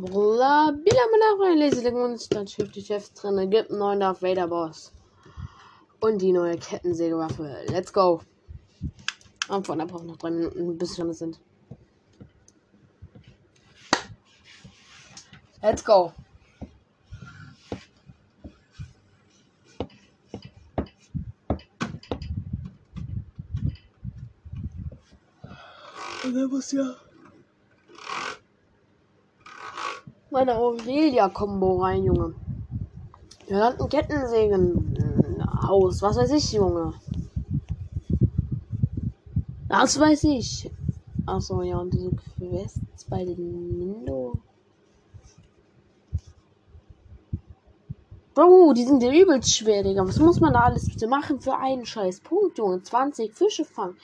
Bruder, Bila Manara, Laserling und dann Shift die Chefs drin. Gibt einen neuen Darth Vader Boss. Und die neue Kettensägewaffe. Let's go. Und da braucht noch drei Minuten, bis wir sind. Let's go. Und dann muss ja meine Aurelia-Kombo rein, Junge. Wir landen Kettensägen aus. Was weiß ich, Junge. Das weiß ich. Achso, ja, und diese Quests bei den Mindo. Bro, die sind ja übelst schwer, Digga. Was muss man da alles bitte machen für einen scheiß Punkt, Junge? 20 Fische fangen.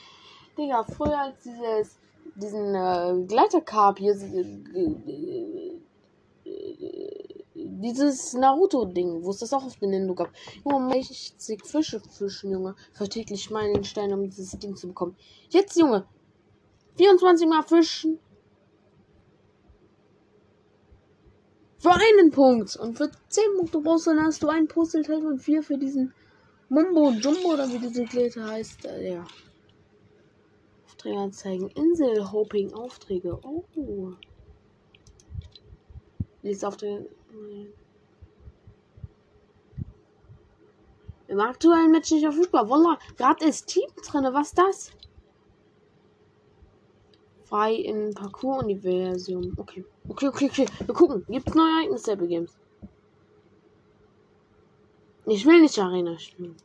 Digga, früher als dieses, diesen äh, Gleiterkarp hier, äh, dieses Naruto-Ding, wo es das auch auf den Nintendo gab. Junge, 60 Fische fischen, Junge. Vertäglich meinen Stein, um dieses Ding zu bekommen. Jetzt, Junge. 24 Mal fischen. Für einen Punkt. Und für 10 Punkte brauchst du, dann hast du ein Puzzleteil und 4 für diesen Mumbo Jumbo oder wie diese Glätte heißt. Äh, ja. Aufträge anzeigen. Insel Hoping Aufträge. Oh. Lies auf den. Im aktuellen Match nicht verfügbar. Wallah, gerade ist Team drin. Was das? Frei in Parcours-Universum. Okay. Okay, okay, okay. Wir gucken. Gibt es neue Ereignisse Epic Games? Ich will nicht Arena spielen.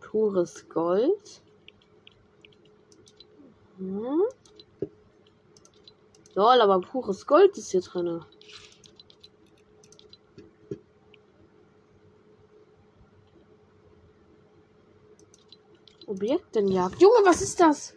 Pures Gold. Hm. Lol, aber pures Gold ist hier drin. Objektenjagd. Junge, was ist das?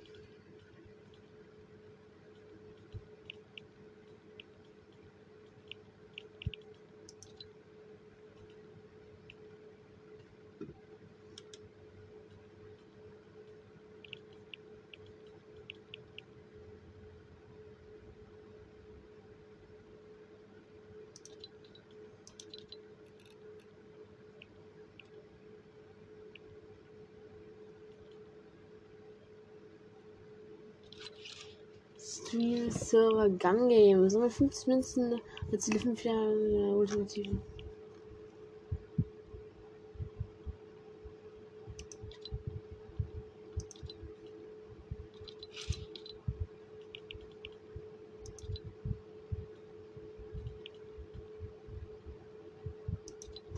Server Gun Game. Wir 50 Münzen die 5 Jahre Ultimative?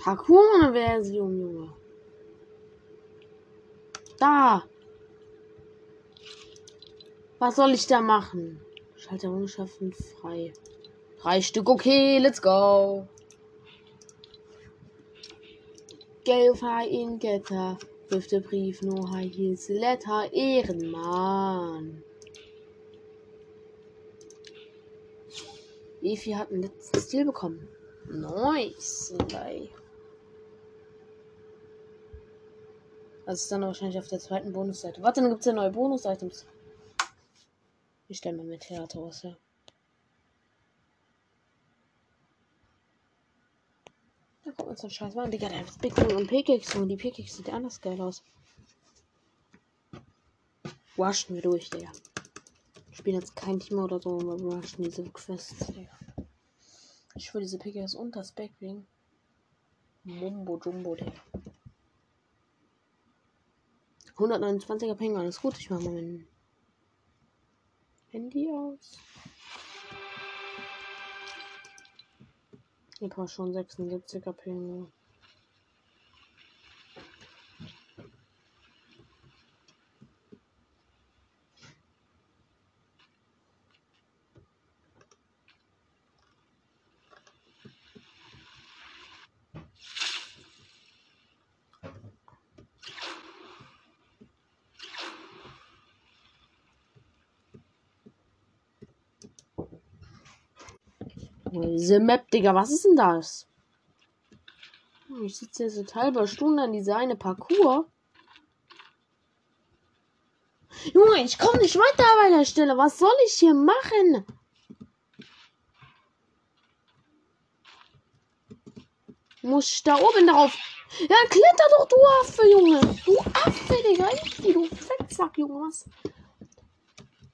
Parkour-Version, Junge. Da! Was soll ich da machen? Schalter schaffen frei. Drei Stück, okay, let's go. Gelfa in Getter. Fünfte Brief, no high heels, letter, Ehrenmann. Efi hat einen letzten Stil bekommen. Nice. Bye. Das ist dann wahrscheinlich auf der zweiten Bonusseite. Warte, dann gibt es ja neue Bonus-Items. Ich stelle mir mit Theater aus, ja. Da kommt uns so ein Scheiß Mann, Digga, der hat Big und P-Kicks und die P-Kicks sieht anders geil aus. Washen wir durch, Digga. Ich spiele jetzt kein Team oder so, aber wir rushen diese Quests, Digga. Ich will diese Pickaxe und das Backwing. Mumbo Jumbo, Digga. 129er Ping, alles gut. Ich mach mal meinen Handy aus. Ich war schon 76er Ping. Diese Map, Digga, was ist denn das? Ich sitze jetzt seit halber Stunde an dieser eine Parcours. Junge, ich komme nicht weiter bei der Stelle. Was soll ich hier machen? Muss ich da oben drauf? Ja, kletter doch, du Affe, Junge. Du Affe, Digga. Ich, du Fettsack, Junge. Was?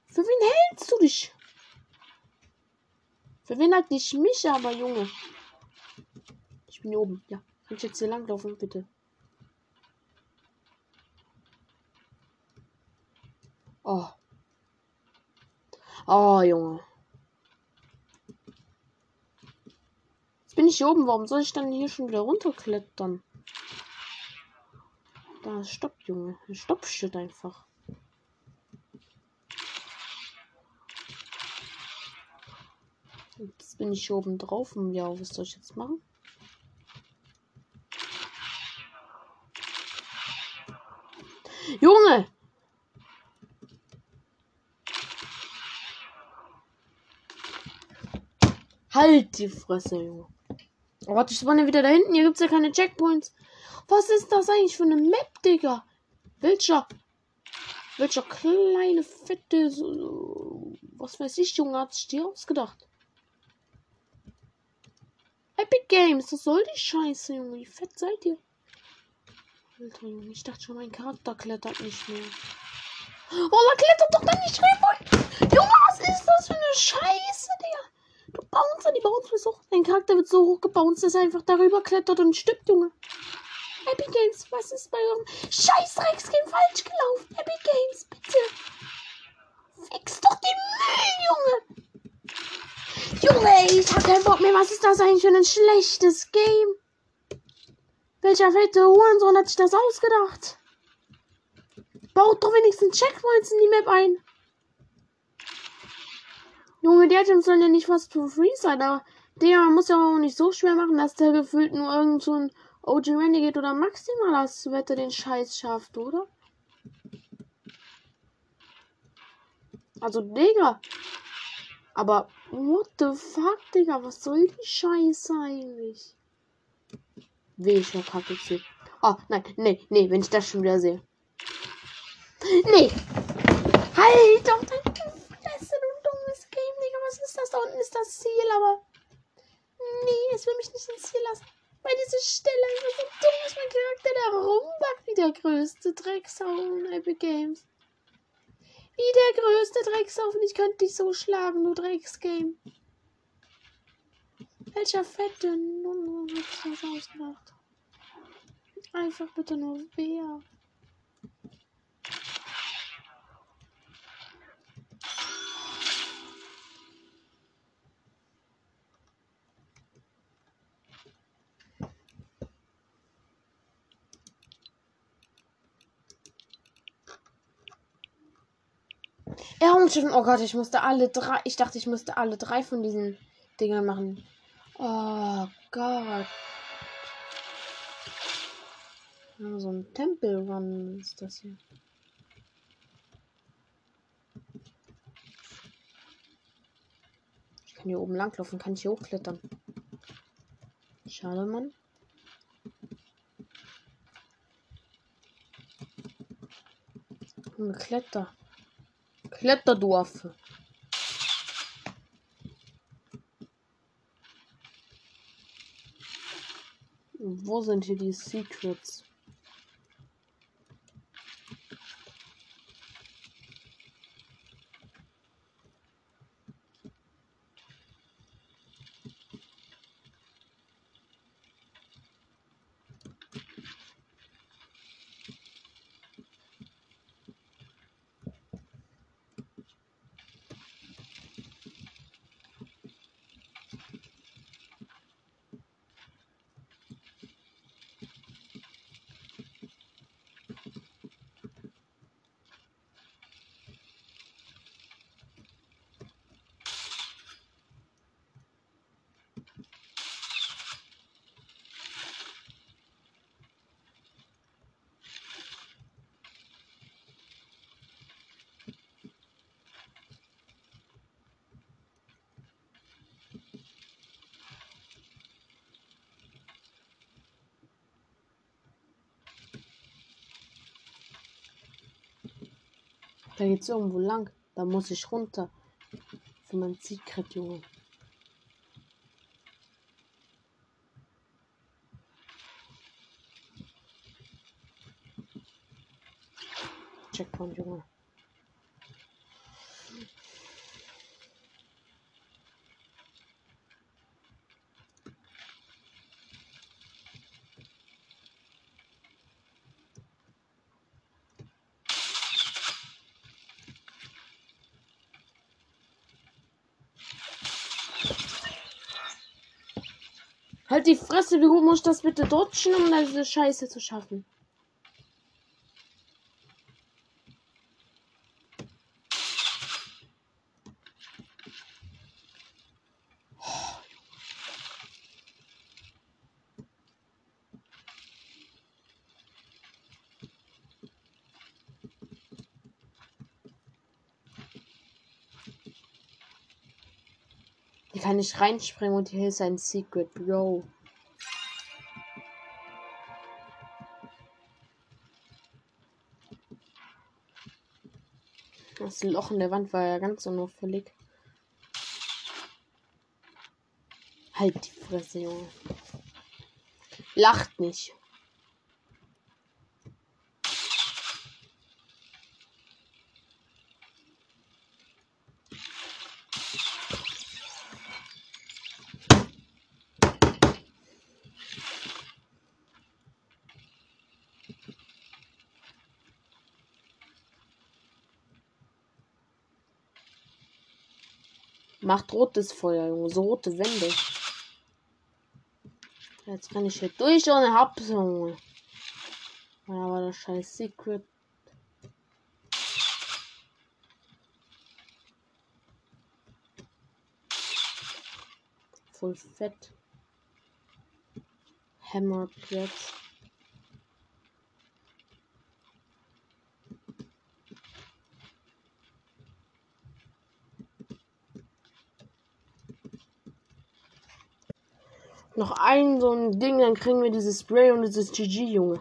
Für wen hältst du dich? Für wen mich, aber Junge. Ich bin hier oben. Ja. Kann ich jetzt hier langlaufen, bitte? Oh. Oh, Junge. Jetzt bin ich hier oben. Warum soll ich dann hier schon wieder runterklettern? Da, stopp, Junge. Stopp, shit einfach. Jetzt bin ich hier oben drauf und ja, was soll ich jetzt machen? Junge! Halt die Fresse, Junge. Oh, warte, ich spawne wieder da hinten. Hier gibt's ja keine Checkpoints. Was ist das eigentlich für eine Map, Digga? Welcher? Welcher kleine, fette, so, was weiß ich, Junge, hat sich die ausgedacht? Epic Games, was soll die Scheiße, Junge? Wie fett seid ihr? Alter, Junge, ich dachte schon, mein Charakter klettert nicht mehr. Oh, er klettert doch dann nicht rüber. Junge, was ist das für eine Scheiße, Digga? Du Bouncer, die Bounce so. Dein Charakter wird so hoch gebounced, dass er einfach darüber klettert und stirbt, Junge. Epic Games, was ist bei eurem Scheißdrecksgame falsch gelaufen? Epic Games, bitte. Fix doch den Müll, Junge. Junge, ich hab keinen Bock mehr. Was ist das eigentlich für ein schlechtes Game? Welcher fette Hurensohn hat sich das ausgedacht? Baut doch wenigstens Checkpoints in die Map ein. Junge, die Items sollen ja nicht fast for free sein, aber der muss ja auch nicht so schwer machen, dass der gefühlt nur irgend so ein OG Renegade oder maximal als Wetter den Scheiß schafft, oder? Also, Digga. Aber, what the fuck, Digga? Was soll die Scheiße eigentlich? Wie ich verkacke jetzt. Oh, nein, nee, nee, wenn ich das schon wieder sehe. Nee. Halt doch dein was ist das? Da unten ist das Ziel, aber. Nee, es will mich nicht ins Ziel lassen. Weil diese Stelle einfach so dumm ist. Mein Charakter, der rumbackt wie der größte Drecksau in Epic Games. Wie der größte Drecksau und ich könnte dich so schlagen, du Drecksgame. Welcher fette Nunno hat das ausgedacht? Einfach bitte nur wer. Errungenschiffen. Oh Gott, ich musste alle drei. Ich dachte, ich musste alle drei von diesen Dingern machen. Oh Gott. So ein Tempelrun ist das hier. Ich kann hier oben langlaufen, kann ich hier hochklettern. Schade, Mann. Kletter. Kletterdorf. Wo sind hier die Secrets? Da geht's irgendwo lang. Da muss ich runter. Für mein Secret, Junge. Checkpoint, Junge. Halt die Fresse, wie gut muss ich das bitte dodgen, um diese Scheiße zu schaffen? Hier kann ich reinspringen und hier ist ein Secret, Bro. Das Loch in der Wand war ja ganz unauffällig. Halt die Fresse, Junge. Lacht nicht. Macht rotes Feuer, Junge. So rote Wände. Jetzt renne ich hier durch ohne hab's, Junge. Aber das scheiß Secret. Voll fett. Hammer jetzt. Noch ein so ein Ding, dann kriegen wir dieses Spray und dieses GG, Junge.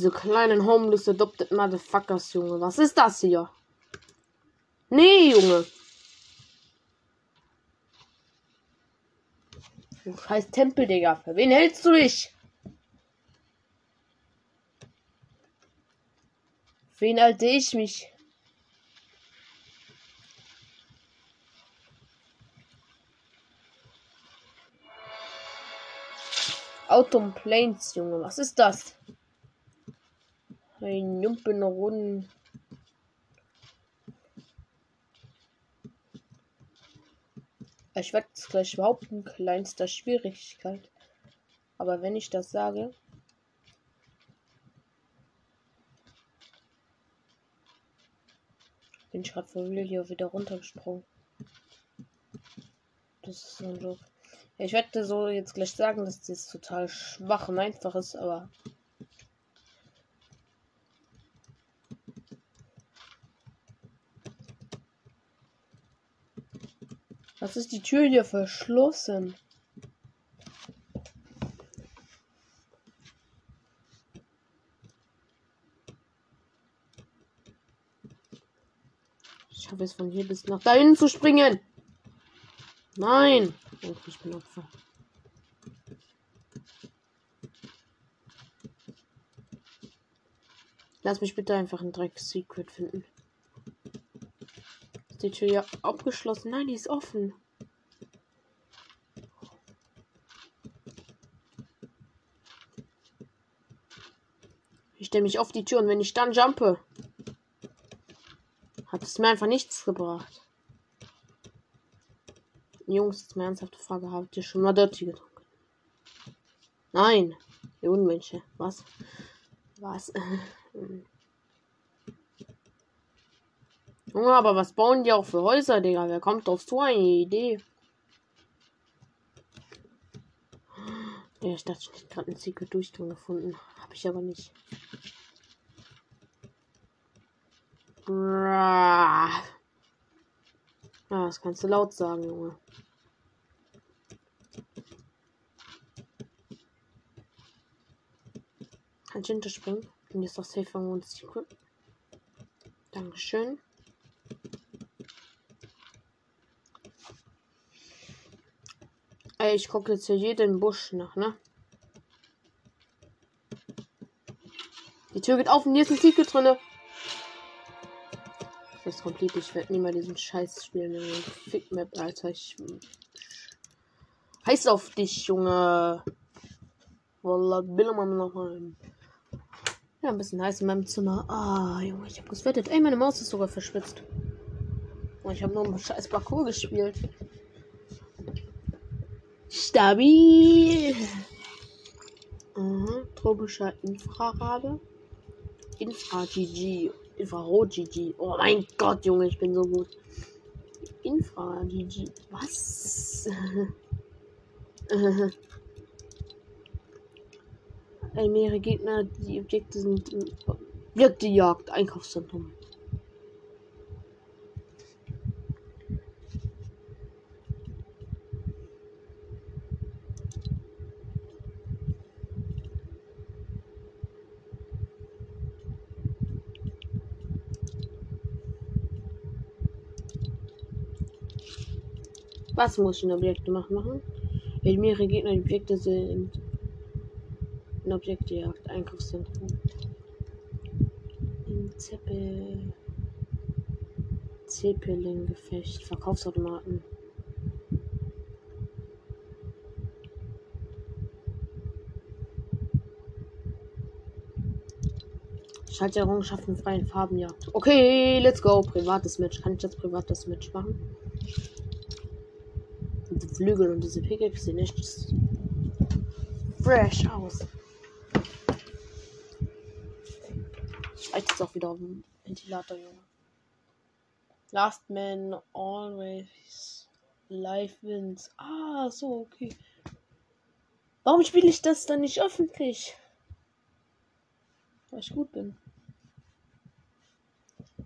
Diese kleinen homeless adopted motherfuckers, Junge. Was ist das hier? Nee, Junge. Du scheiß Tempel, Digga. Für wen hältst du dich? Für wen halte ich mich? Autumn Plains, Junge. Was ist das? Ein Jumpen Runden. Ich werde es gleich behaupten, kleinster Schwierigkeit. Aber wenn ich das sage, bin ich gerade vor hier wieder runtergesprungen. Das ist so ein Joke. Ich werde so jetzt gleich sagen, dass das total schwach und einfach ist, aber Was ist die Tür hier verschlossen? Ich schaffe es von hier bis nach dahin zu springen. Nein. Oh, ich bin Opfer. Lass mich bitte einfach ein Dreck-Secret finden die Tür ja abgeschlossen. Nein, die ist offen. Ich stelle mich auf die Tür und wenn ich dann jumpe. Hat es mir einfach nichts gebracht. Jungs, jetzt mal ernsthafte Frage. Habt ihr schon mal Dirty getrunken? Nein. Ihr Unmenschen. Was? Was? Junge, aber was bauen die auch für Häuser, Digga? Wer kommt auf so eine Idee? Ja, ich dachte, ich gerade einen Secret Durchgang gefunden. Habe ich aber nicht. Ja, das kannst du laut sagen, Junge. Kann ich hinterspringen? Und jetzt doch safe und Secret. Dankeschön. Ey, ich gucke jetzt hier jeden Busch nach, ne? Die Tür geht auf und hier ist ein Secret drinne. Das ist komplett. Ich werde nie mal diesen Scheiß spielen. Fick Map, Alter. Ich. Heiß auf dich, Junge. Wallah, will man noch mal. Ja, ein bisschen heiß in meinem Zimmer. Ah, Junge, ich hab geswettet. Ey, meine Maus ist sogar verschwitzt. Und ich habe nur einen scheiß Parcours gespielt. Stabil. Aha, tropischer Infrarabe. Infra-GG. Infrarot-GG. Oh mein Gott, Junge, ich bin so gut. Infra-GG. Was? Mehrere Gegner, die Objekte sind. Objekte Jagd, Einkaufszentrum. Was muss ich in Objekte machen? Wenn mehrere Gegner Objekte sind. Ein Objektjagd, Einkaufszentrum. In Zeppel. Zeppelin-Gefecht, Verkaufsautomaten. Schalte Errungenschaften freien Farben, ja. Okay, let's go. Privates Match. Kann ich jetzt privates Match machen? Flügel und diese Pickaxe sehen echt fresh aus. Reicht jetzt auch wieder auf dem Ventilator, Junge. Last man always life wins. Ah, so, okay. Warum spiele ich das dann nicht öffentlich? Weil ich gut bin.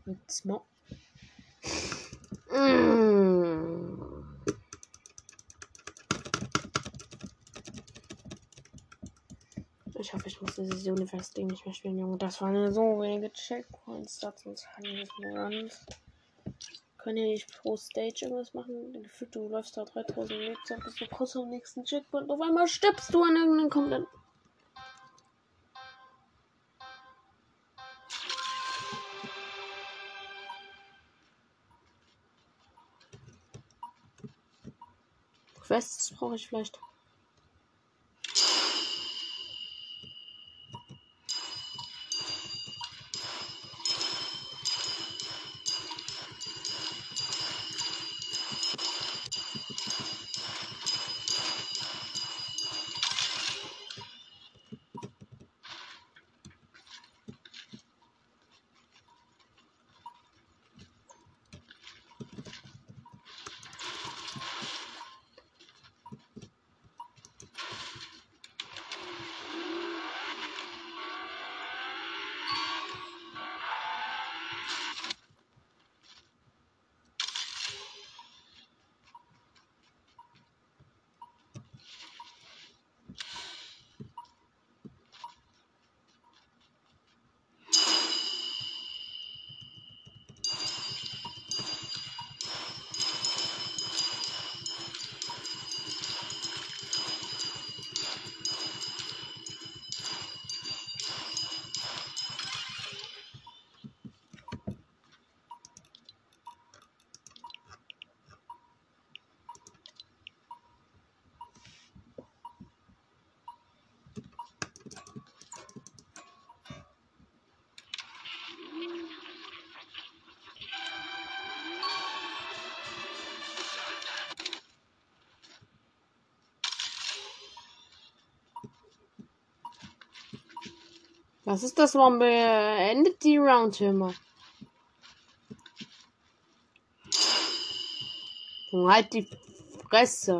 Mit Smog. Mmh. Ich hoffe, ich muss dieses Universe-Ding nicht mehr spielen, Junge. Das waren so wenige Checkpoints. Das uns Runs. Können ja nicht pro Stage irgendwas machen. Gefühlt, du läufst da 3000 Meter, bis du kurz am nächsten Checkpoint. Auf einmal stirbst du an irgendeinem kompletten. Quests brauche ich vielleicht. Was ist das? Warum beendet die Round immer? Halt die Fresse.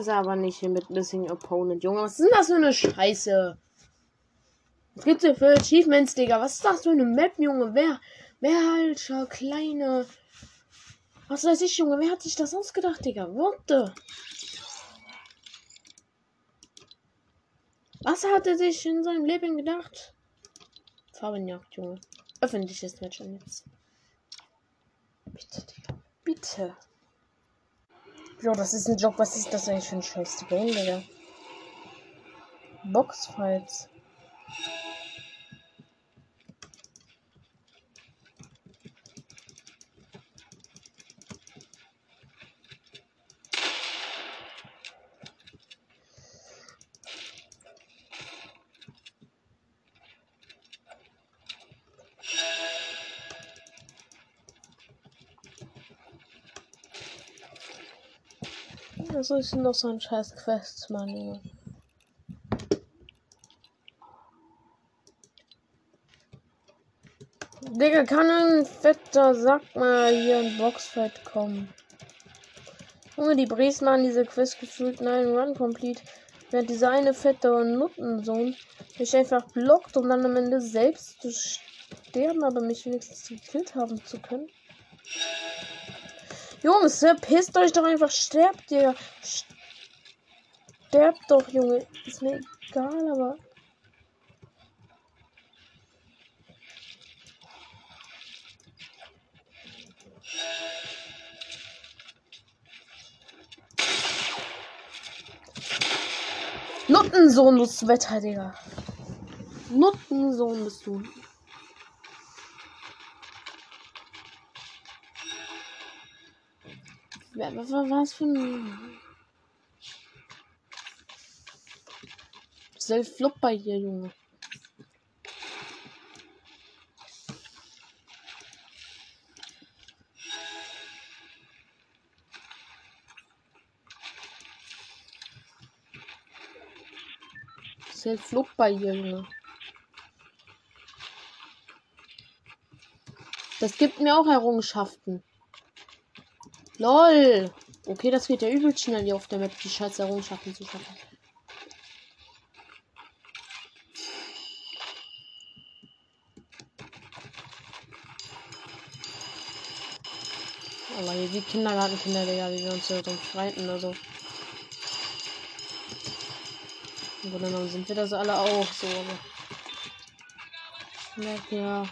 Es aber nicht hier mit Missing Opponent. Junge, was ist denn das für eine Scheiße? Was gibt's hier für Achievements, Digga? Was ist das für eine Map, Junge? Wer, wer, alter, kleine. Was weiß ich, Junge? Wer hat sich das ausgedacht, Digga? The? Was hat er sich in seinem Leben gedacht? Farbenjagd, Junge. Öffentliches Match jetzt. Bitte, Digga. Bitte. Jo, das ist ein Job. Was ist das eigentlich für ein scheiß Game, Digga? Boxfights. Das ist noch so ein scheiß Quest, Mann, Junge. Digga, kann ein fetter Sack mal hier in Boxfight kommen? Junge, die Bries machen diese Quest gefühlt nein Run Complete. Während dieser eine fette Nuttensohn mich einfach blockt, um dann am Ende selbst zu sterben, aber mich wenigstens gekillt haben zu können. Jungs, pisst euch doch einfach, sterbt ihr. Sterbt doch, Junge. Ist mir egal, aber. Nuttensohn, du Wetter, Digga. Nuttensohn bist du. Was für ein. Self-Flop bei dir, Junge. Self-Flop bei dir, Junge. Das gibt mir auch Errungenschaften. LOL. Okay, das geht ja übel schnell hier auf der Map, die scheiß Errungenschaften zu schaffen. Aber hier die Kindergartenkinder, Digga, wie wir uns hier so streiten oder so. Und dann sind wir das alle auch so. Ja.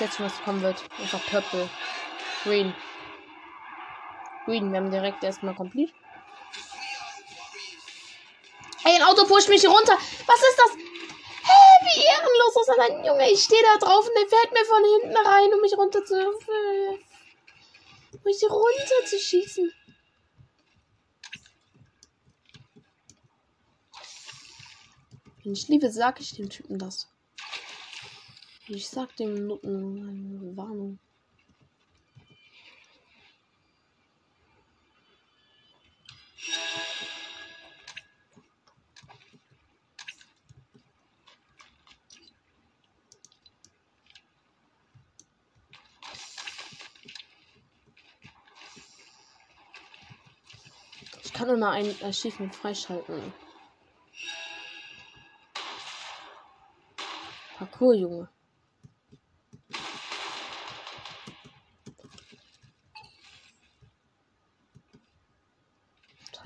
Jetzt schon, was kommen wird. Einfach Purple. Green. Green. Wir haben direkt erstmal komplett. Ey, ein Auto pusht mich runter. Was ist das? Hä, wie ehrenlos ist das ein Junge? Ich stehe da drauf und der fährt mir von hinten rein, um mich runter zu. Um mich runter zu schießen. Ich liebe, sag ich dem Typen das. Ich sag dem Nutten eine Warnung. Ich kann immer ein Achievement freischalten. Parkour, Junge.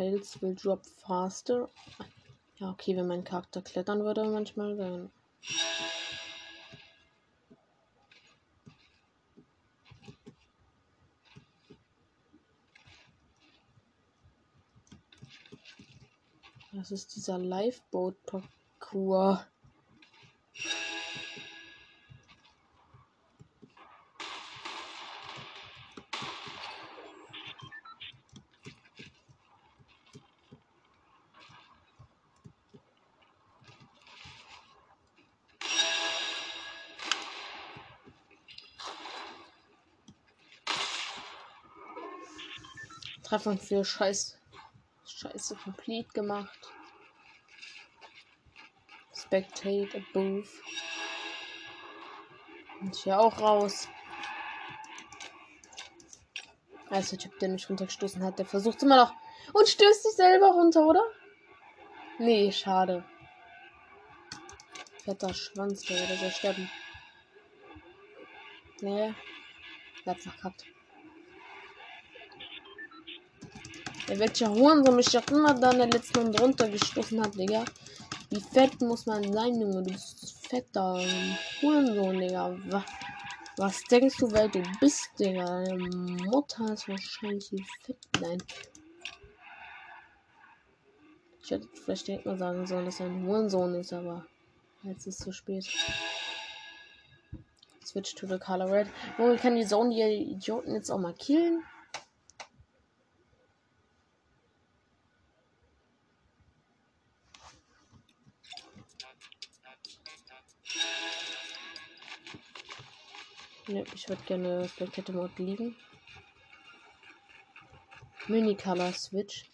Tiles will drop faster. Ja, okay, wenn mein Charakter klettern würde, manchmal dann. Das ist dieser Lifeboat-Parcours. Treffer für Scheiß. Scheiße complete gemacht. Spectate above. Und hier auch raus. Also der Typ, der mich runtergestoßen hat, der versucht immer noch. Und stößt sich selber runter, oder? Nee, schade. Fetter Schwanz, der würde sterben. Nee. Hat's verkackt. Der welcher Hurensohn mich doch immer da in der letzten Runde runtergestoßen hat, Digga. Wie fett muss man sein, Junge? Du bist fetter Hurensohn, Digga. Was, denkst du, wer du bist, Digga? Deine Mutter ist wahrscheinlich die fett. Nein. Ich hätte vielleicht direkt mal sagen sollen, dass er ein Hurensohn ist, aber jetzt ist es zu spät. Switch to the color red. Wo kann die Zone die Idioten jetzt auch mal killen? Würde gerne Spectator Mode liegen. Mini Color Switch.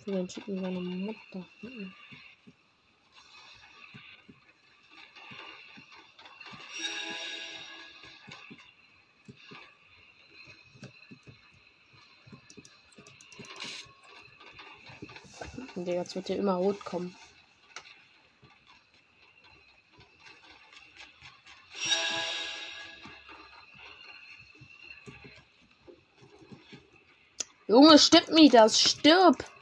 Ich will den Typen seine Mutter. Mhm. Digga, jetzt wird hier immer rot kommen. Junge, stimmt mich das, stirb!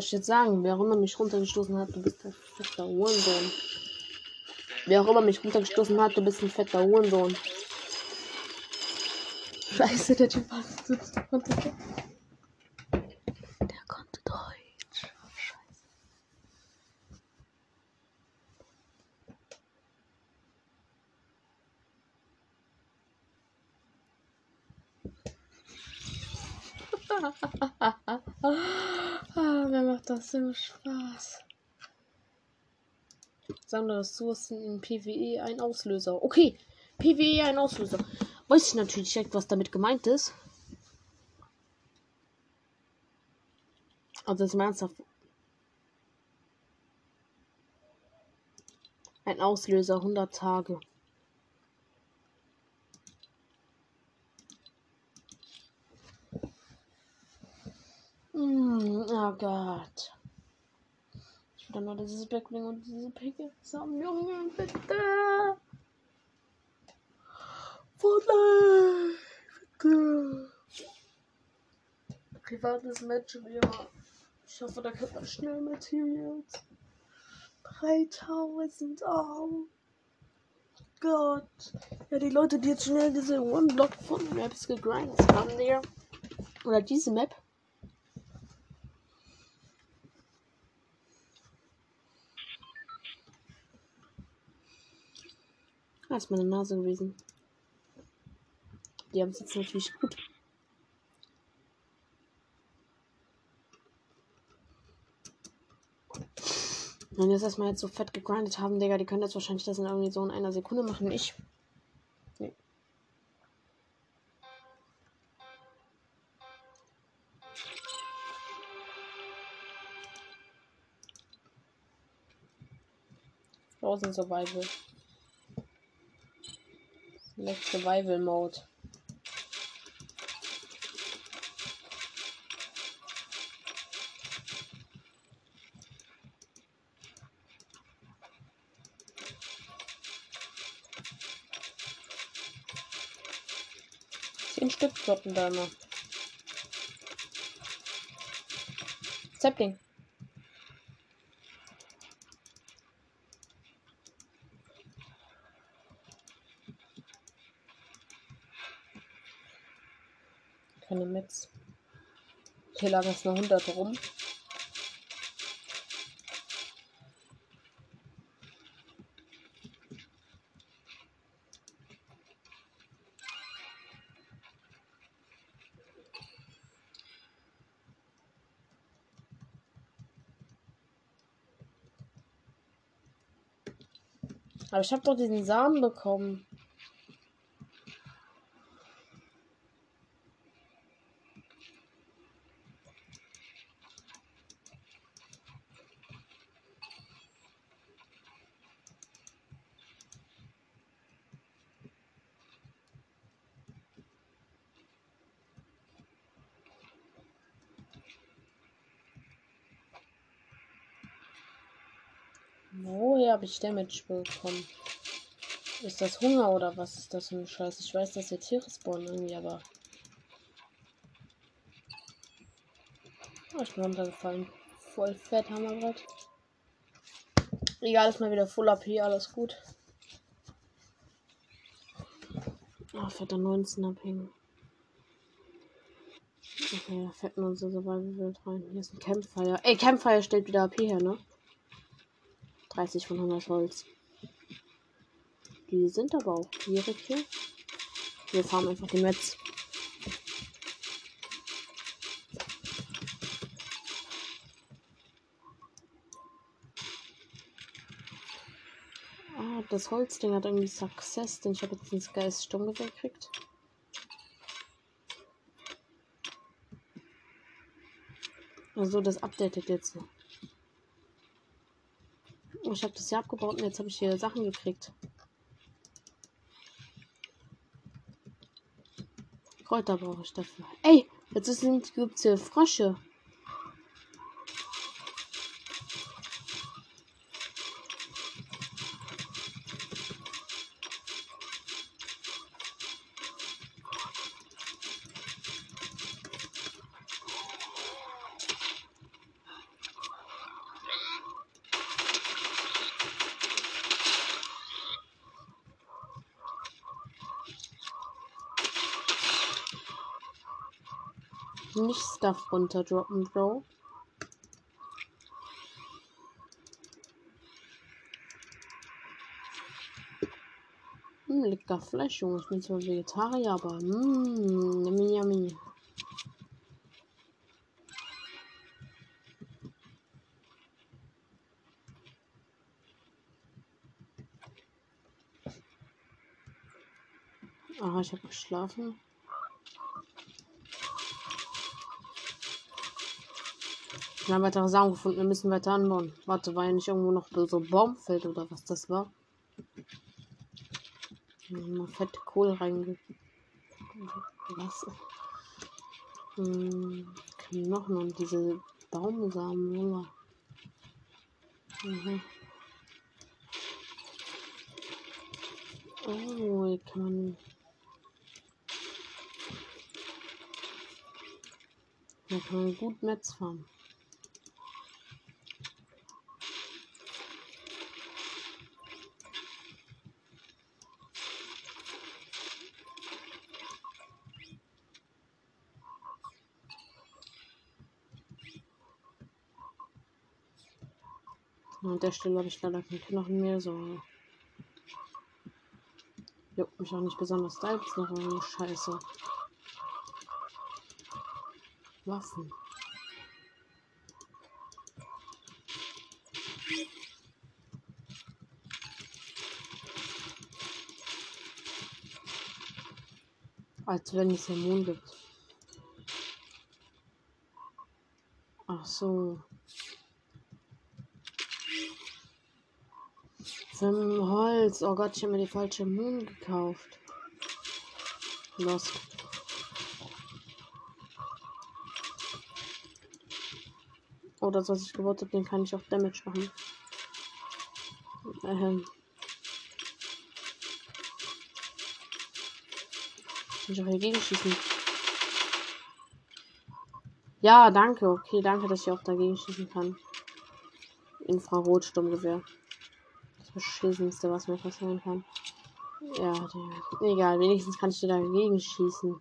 Ich jetzt sagen, wer auch immer mich runtergestoßen hat, du bist ein fetter Hurensohn. Wer auch immer mich runtergestoßen hat, du bist ein fetter Hurensohn. Scheiße, der Typ hat Der konnte Deutsch. Scheiße. Ah, mir macht das so Spaß. Sammle Ressourcen in PWE ein Auslöser. Okay, PWE ein Auslöser. Weiß ich natürlich direkt, was damit gemeint ist. Also ist ernsthaft. Ein Auslöser, 100 Tage. Mm, oh Gott. Ich will nur dieses Backbling und diese Picke. Junge, bitte. Fortnite, bitte. Privates Match, ja. Ich hoffe, da kriegt man schnell Materials. 3000, oh Gott. Ja, die Leute, die jetzt schnell diese One-Block von Maps gegrindet haben, der. Oder diese Map. Ah, ist meine Nase gewesen. Die haben es jetzt natürlich gut. Wenn das erstmal jetzt so fett gegrindet haben, Digga, die können das wahrscheinlich das in irgendwie so in einer Sekunde machen. Ich. Nee. Frozen Survival. Select Survival Mode. Zehn Stück droppen da immer. Zeppling. Metz. Hier lag es noch 100 rum. Aber ich habe doch diesen Samen bekommen. Woher habe ich Damage bekommen? Ist das Hunger oder was ist das für ein Scheiß? Ich weiß, dass hier Tiere spawnen irgendwie, aber. Oh, ich bin runtergefallen. Voll fett haben wir gerade. Egal, ist mal wieder Full AP, alles gut. Ah, oh, fetter 19 abhängen. Okay, da fetten unsere Survival Welt rein. Hier ist ein Campfire. Ey, Campfire stellt wieder AP her, ne? 30 von 100 Holz. Die sind aber auch gierig hier. Wir fahren einfach die Metz. Ah, das Holzding hat irgendwie Success, denn ich habe jetzt ein Geist Sturmgewehr gekriegt. Also das updatet jetzt noch. Ich habe das hier abgebaut und jetzt habe ich hier Sachen gekriegt. Kräuter brauche ich dafür. Ey, jetzt gibt es hier Frösche. Nicht Stuff runterdroppen, Bro. Hm, lecker Fleisch, Junge. Ich bin zwar Vegetarier, aber mmm, yummy, yummy. Aha, ich habe geschlafen. Ich habe weitere Samen gefunden. Wir müssen weiter anbauen. Warte, war ja nicht irgendwo noch so Baumfeld oder was das war? Mal fette Kohle reingelassen. Hm, Knochen und diese Baumsamen. Mhm. Oh, hier kann man. Hier kann man gut Metz fahren. An der Stelle habe ich leider keinen Knochen mehr, so. Juckt mich auch nicht besonders. Da gibt noch eine Scheiße. Waffen. Als wenn es den Mond gibt. Ach so. Fünf Holz. Oh Gott, ich habe mir die falsche Moon gekauft. Los. Oh, das, was ich gebaut habe, den kann ich auch Damage machen. Ähm. Kann ich auch dagegen schießen? Ja, danke. Okay, danke, dass ich auch dagegen schießen kann. Infrarotsturmgewehr. Das beschissenste, was mir passieren kann. Ja, egal. Wenigstens kann ich dir dagegen schießen.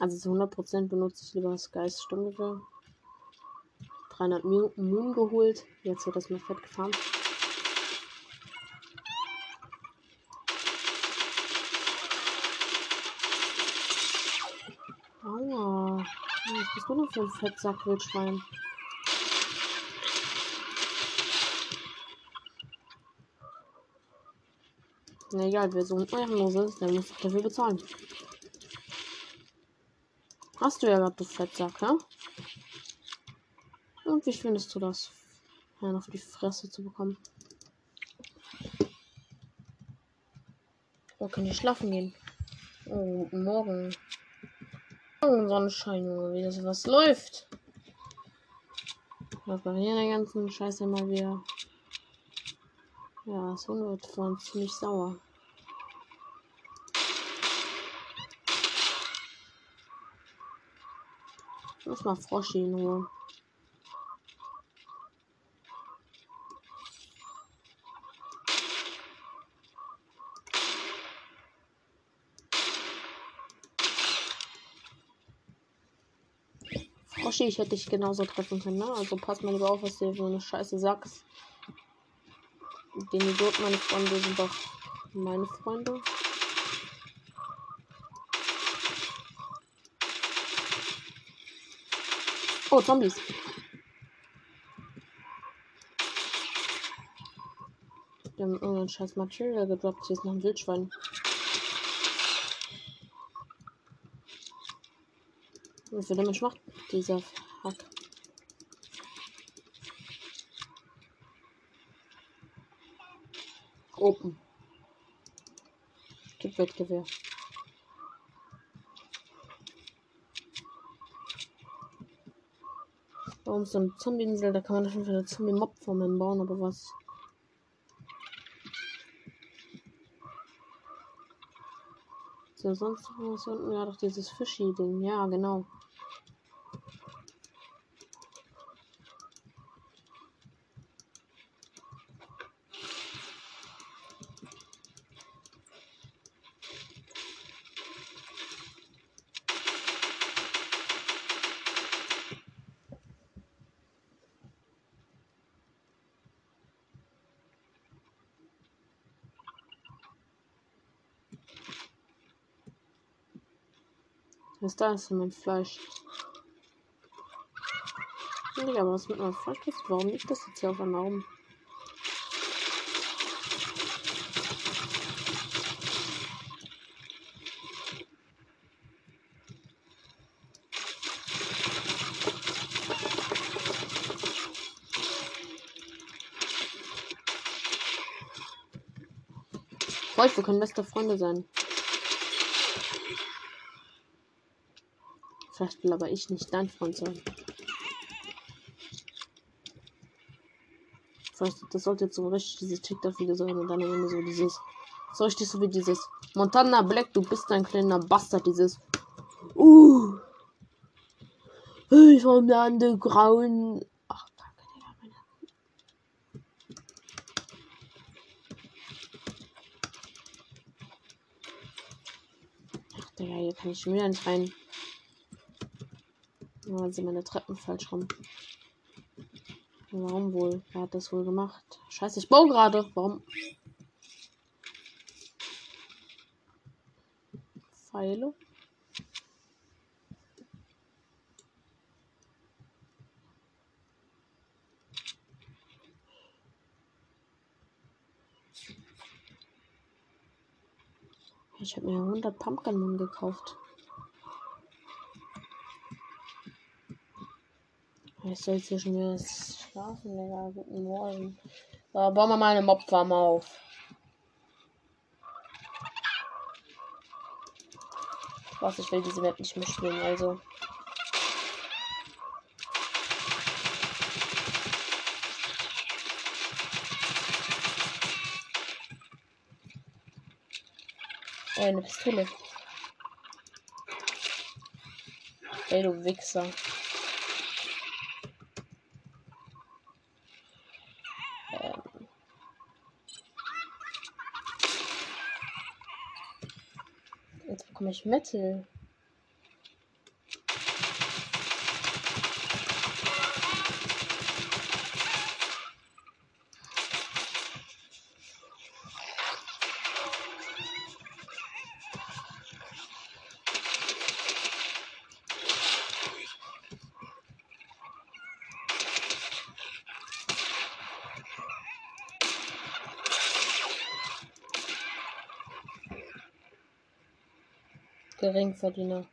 Also zu 100% benutze ich lieber das Geiststurmgewehr. 300 Moon geholt. Jetzt wird das mir fett gefahren. Was bist du denn für ein Fettsack, Wildschwein? Na egal, wer so ein Ehrenlos ist, der muss dafür bezahlen. Hast du ja gerade, du Fettsack, ja? Und wie findest du das? Einen auf die Fresse zu bekommen. Oh, kann ich schlafen gehen? Oh, morgen. Sonnenschein, Junge, wie das was läuft. Was bei hier der ganzen Scheiße mal wieder. Ja, so wird von ziemlich sauer. Ich muss mal Froschi in Ruhe. Froschi, ich hätte dich genauso treffen können, ne? Also pass mal lieber auf, was du so eine Scheiße sagst. Den Idiot, meine Freunde sind doch meine Freunde. Oh, Zombies. Die haben irgendein scheiß Material gedroppt. Hier ist noch ein Wildschwein. Wie viel Damage macht dieser Hack? Open. Gib Wettgewehr. Warum so ein Zombie-Insel? Da kann man schon eine Zombie-Mob-Form bauen, aber was? So, sonst was unten? Ja, doch dieses Fischi-Ding. Ja, genau. Was da ist denn mein Fleisch? Digga, aber was mit meinem Fleisch passiert? Warum liegt das jetzt hier auf einmal rum? Freund, wir können beste Freunde sein. Vielleicht will aber ich nicht dein Freund sein. Vielleicht, das sollte jetzt so richtig dieses TikTok-Video sein und dann am Ende so dieses. So richtig so wie dieses. Montana Black, du bist ein kleiner Bastard, dieses. Uh. Ich vom Lande grauen. Ach, danke, Digga, meine. Hier kann ich schon wieder nicht rein. Nur sind meine Treppen falsch rum. Warum wohl? Wer hat das wohl gemacht? Scheiße, ich baue gerade. Warum? Pfeile. Ich habe mir 100 Pumpkin gekauft. Ich soll schon wieder schlafen, Digga. Guten Morgen. So, bauen wir mal eine Mobfarm auf. Was, ich will diese Map nicht mehr spielen, also. Oh, eine Pistole. Ey, du Wichser. Bekomme ich Geringverdiener.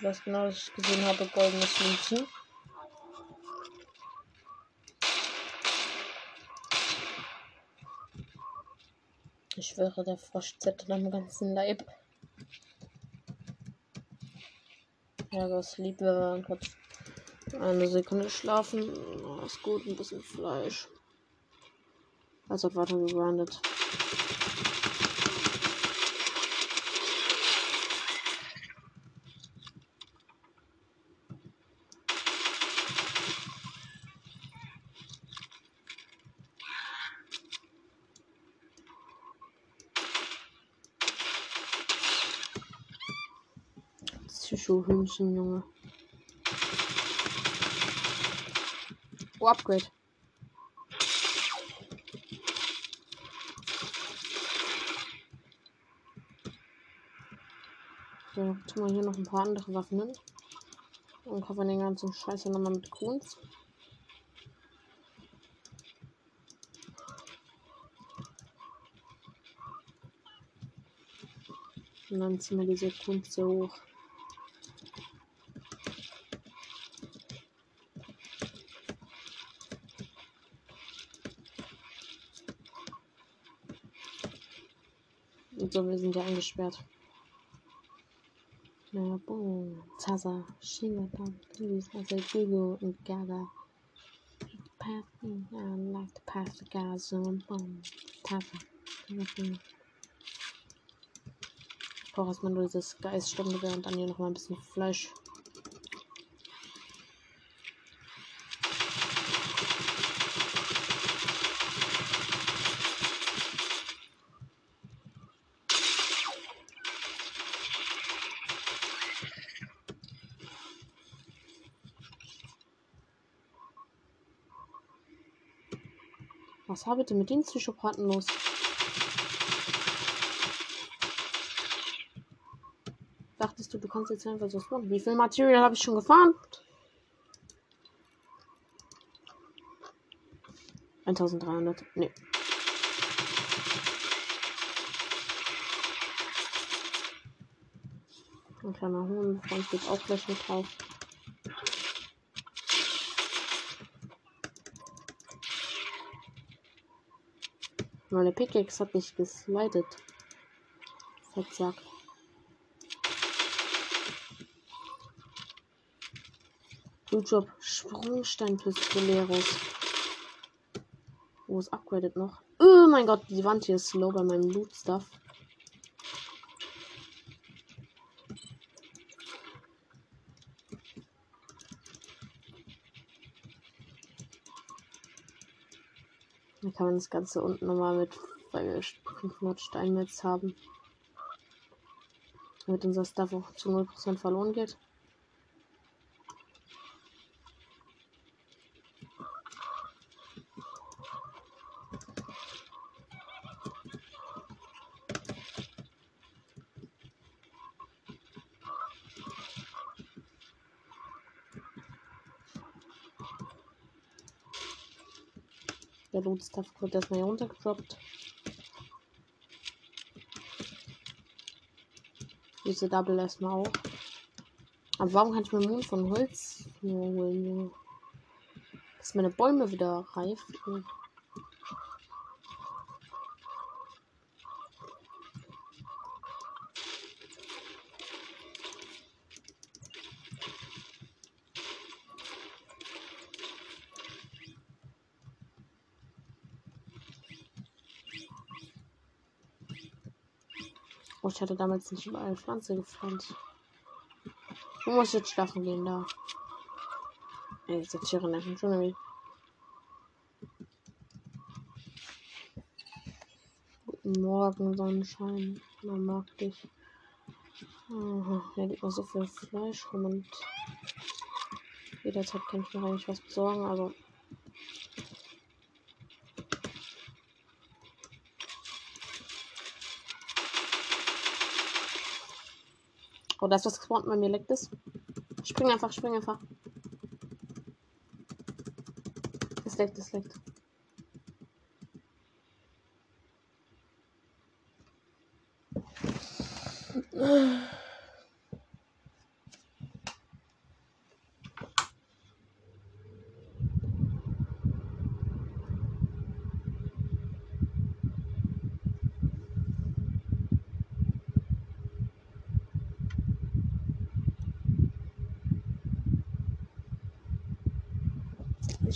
Was genau ich gesehen habe, goldenes Münzen. Ich schwöre, der Frosch zittert am ganzen Leib. Ja, das lieb, wir kurz eine Sekunde schlafen. Oh, ist gut, ein bisschen Fleisch. Also weiter gegrindet. Psycho-Hühnchen, Junge. Oh, Upgrade. So, tun wir hier noch ein paar andere Waffen hin. Und kaufen den ganzen Scheiß nochmal mit Kunst. Und dann ziehen wir diese Kunst hier hoch. So, wir sind ja eingesperrt. Na, boom. Zaza, Shiva, Lisa, Gugu und Gaga. Path, I like to pass the guys on, boom. Taza. Ich brauche erstmal nur dieses Geiststunde und dann hier noch mal ein bisschen Fleisch. Was war bitte mit den Psychopathen los? Dachtest du, du kannst jetzt einfach so spawnen? Wie viel Material habe ich schon gefahren? 1300. Nee. Ein kleiner Huhn, Freund steht auch gleich mit drauf. Meine Pickaxe hat nicht geslidet. Verzack. Good Job. Sprungstein Pistoleros. Wo ist upgraded noch? Oh mein Gott, die Wand hier ist slow bei meinem Loot Kann man das Ganze unten nochmal mit, weil wir 500 Steinmetz haben. Damit unser Stuff auch zu 0% verloren geht. Der Lootstuff wird erstmal hier runtergedroppt. Diese Double erstmal auch. Aber warum kann ich mir Mond von Holz nur holen? Dass meine Bäume wieder reif. Oh, ich hatte damals nicht überall Pflanze gepflanzt. Wo muss jetzt schlafen gehen da? Ey, sitze hier in der Dschungel. Guten Morgen, Sonnenschein. Man mag dich. Aha, hier liegt noch so viel Fleisch rum und jederzeit kann ich mir eigentlich was besorgen, aber Oh, da ist was gespawnt bei mir, leckt es. Spring einfach, spring einfach. Es leckt, es leckt.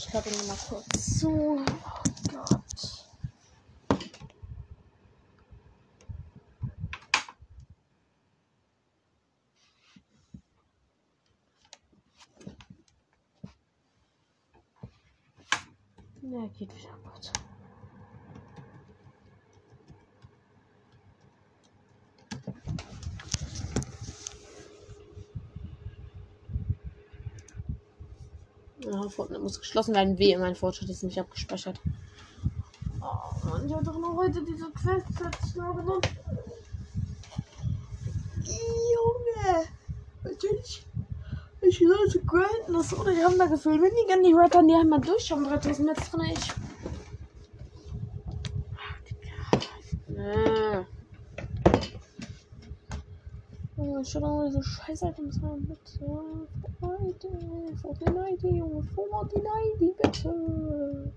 Ich höre mir mal kurz zu. Oh Gott. Ja, geht wieder gut. Ja, Fortnite muss geschlossen werden. Wehe, mein Fortschritt ist nicht abgespeichert. Oh Mann, ich habe doch noch heute diese noch genommen. Junge! Natürlich. Ich grinden das oder die haben da gefühlt weniger die Rapper, die einmal durchschauen, 3000 Metz drin. Ich. Nee. Oh, schon mal so scheiß Items rein, bitte. Fortnite, Fortnite, Junge, Fortnite, bitte.